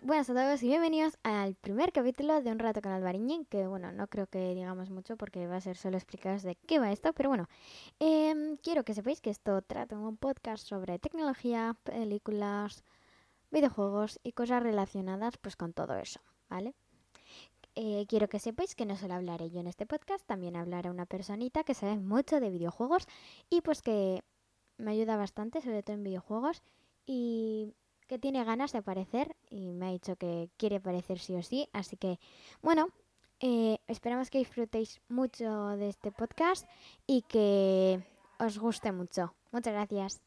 buenas a todos y bienvenidos al primer capítulo de Un Rato con Alvariñín, que bueno, no creo que digamos mucho porque va a ser solo explicaros de qué va esto, pero bueno, em, quiero que sepáis que esto trata un podcast sobre tecnología, películas, videojuegos y cosas relacionadas pues con todo eso, ¿vale? Eh, quiero que sepáis que no solo hablaré yo en este podcast, también hablará una personita que sabe mucho de videojuegos y pues que me ayuda bastante, sobre todo en videojuegos y que tiene ganas de aparecer y me ha dicho que quiere aparecer sí o sí. Así que, bueno, eh, esperamos que disfrutéis mucho de este podcast y que os guste mucho. Muchas gracias.